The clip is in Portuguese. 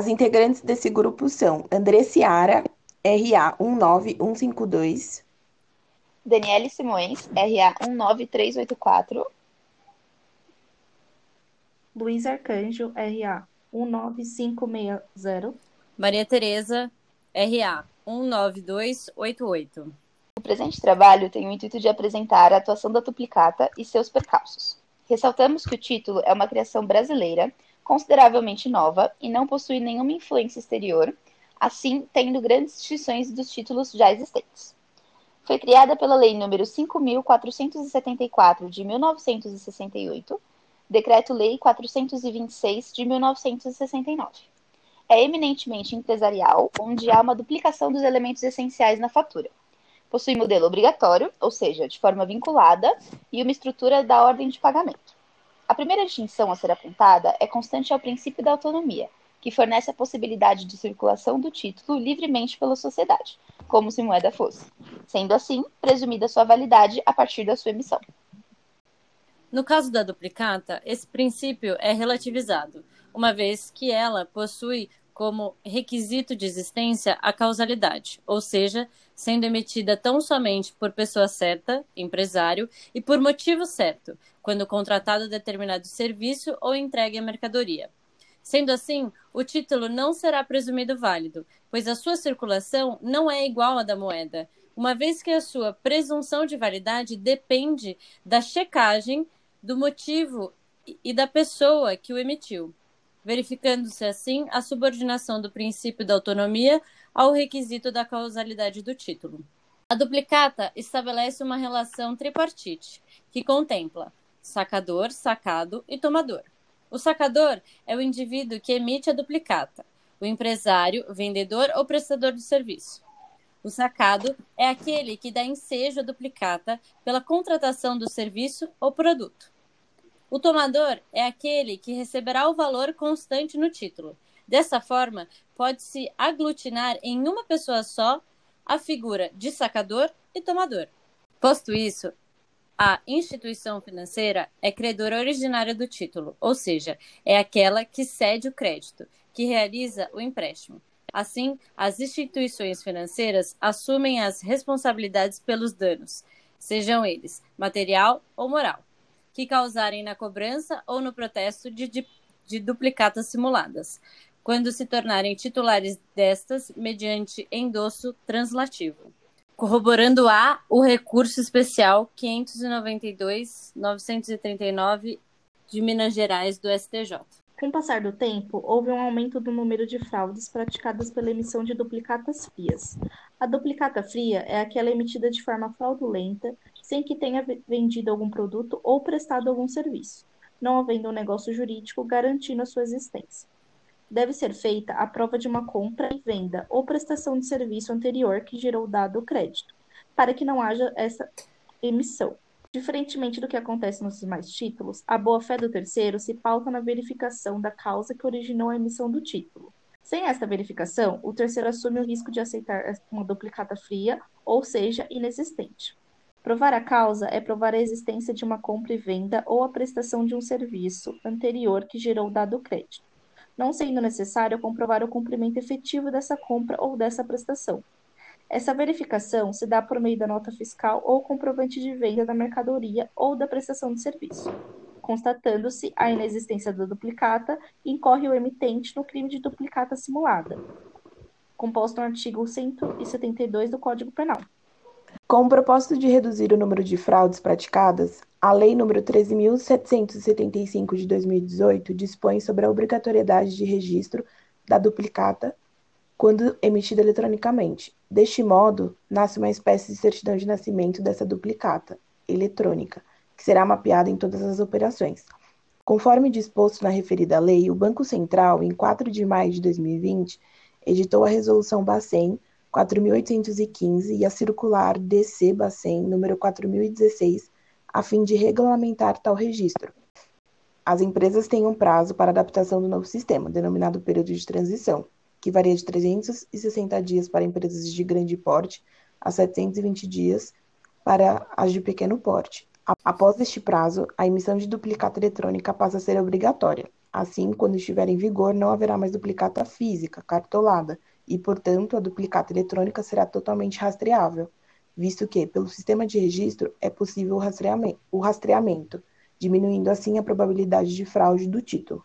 As integrantes desse grupo são André Ciara, RA 19152, Daniele Simões, RA 19384, Luiz Arcanjo, RA 19560, Maria Tereza, RA 19288. O presente trabalho tem o intuito de apresentar a atuação da duplicata e seus percalços. Ressaltamos que o título é uma criação brasileira, consideravelmente nova e não possui nenhuma influência exterior, assim tendo grandes distinções dos títulos já existentes. Foi criada pela Lei nº 5.474 de 1968, Decreto-Lei 426 de 1969. É eminentemente empresarial, onde há uma duplicação dos elementos essenciais na fatura possui modelo obrigatório, ou seja, de forma vinculada, e uma estrutura da ordem de pagamento. A primeira distinção a ser apontada é constante ao princípio da autonomia, que fornece a possibilidade de circulação do título livremente pela sociedade, como se moeda fosse, sendo assim presumida sua validade a partir da sua emissão. No caso da duplicata, esse princípio é relativizado, uma vez que ela possui como requisito de existência a causalidade, ou seja, sendo emitida tão somente por pessoa certa, empresário, e por motivo certo, quando contratado determinado serviço ou entregue a mercadoria. Sendo assim, o título não será presumido válido, pois a sua circulação não é igual à da moeda, uma vez que a sua presunção de validade depende da checagem do motivo e da pessoa que o emitiu verificando-se assim a subordinação do princípio da autonomia ao requisito da causalidade do título. A duplicata estabelece uma relação tripartite, que contempla sacador, sacado e tomador. O sacador é o indivíduo que emite a duplicata, o empresário, vendedor ou prestador de serviço. O sacado é aquele que dá ensejo à duplicata pela contratação do serviço ou produto. O tomador é aquele que receberá o valor constante no título. Dessa forma, pode-se aglutinar em uma pessoa só a figura de sacador e tomador. Posto isso, a instituição financeira é credora originária do título, ou seja, é aquela que cede o crédito, que realiza o empréstimo. Assim, as instituições financeiras assumem as responsabilidades pelos danos, sejam eles material ou moral que causarem na cobrança ou no protesto de, de, de duplicatas simuladas, quando se tornarem titulares destas mediante endosso translativo. Corroborando a o recurso especial 592-939 de Minas Gerais do STJ. Com o passar do tempo, houve um aumento do número de fraudes praticadas pela emissão de duplicatas frias. A duplicata fria é aquela emitida de forma fraudulenta, sem que tenha vendido algum produto ou prestado algum serviço, não havendo um negócio jurídico garantindo a sua existência. Deve ser feita a prova de uma compra e venda ou prestação de serviço anterior que gerou dado crédito, para que não haja essa emissão. Diferentemente do que acontece nos demais títulos, a boa-fé do terceiro se pauta na verificação da causa que originou a emissão do título. Sem esta verificação, o terceiro assume o risco de aceitar uma duplicata fria, ou seja, inexistente. Provar a causa é provar a existência de uma compra e venda ou a prestação de um serviço anterior que gerou dado crédito, não sendo necessário comprovar o cumprimento efetivo dessa compra ou dessa prestação, essa verificação se dá por meio da nota fiscal ou comprovante de venda da mercadoria ou da prestação de serviço. Constatando-se a inexistência da duplicata, incorre o emitente no crime de duplicata simulada, composto no artigo 172 do Código Penal. Com o propósito de reduzir o número de fraudes praticadas, a Lei nº 13.775 de 2018 dispõe sobre a obrigatoriedade de registro da duplicata quando emitida eletronicamente. Deste modo, nasce uma espécie de certidão de nascimento dessa duplicata eletrônica, que será mapeada em todas as operações. Conforme disposto na referida lei, o Banco Central, em 4 de maio de 2020, editou a Resolução Bacen 4.815 e a Circular DC Bacen número 4016, a fim de regulamentar tal registro. As empresas têm um prazo para adaptação do novo sistema, denominado período de transição, que varia de 360 dias para empresas de grande porte a 720 dias para as de pequeno porte. Após este prazo, a emissão de duplicata eletrônica passa a ser obrigatória. Assim, quando estiver em vigor, não haverá mais duplicata física, cartolada, e, portanto, a duplicata eletrônica será totalmente rastreável, visto que, pelo sistema de registro, é possível o rastreamento, o rastreamento diminuindo assim a probabilidade de fraude do título.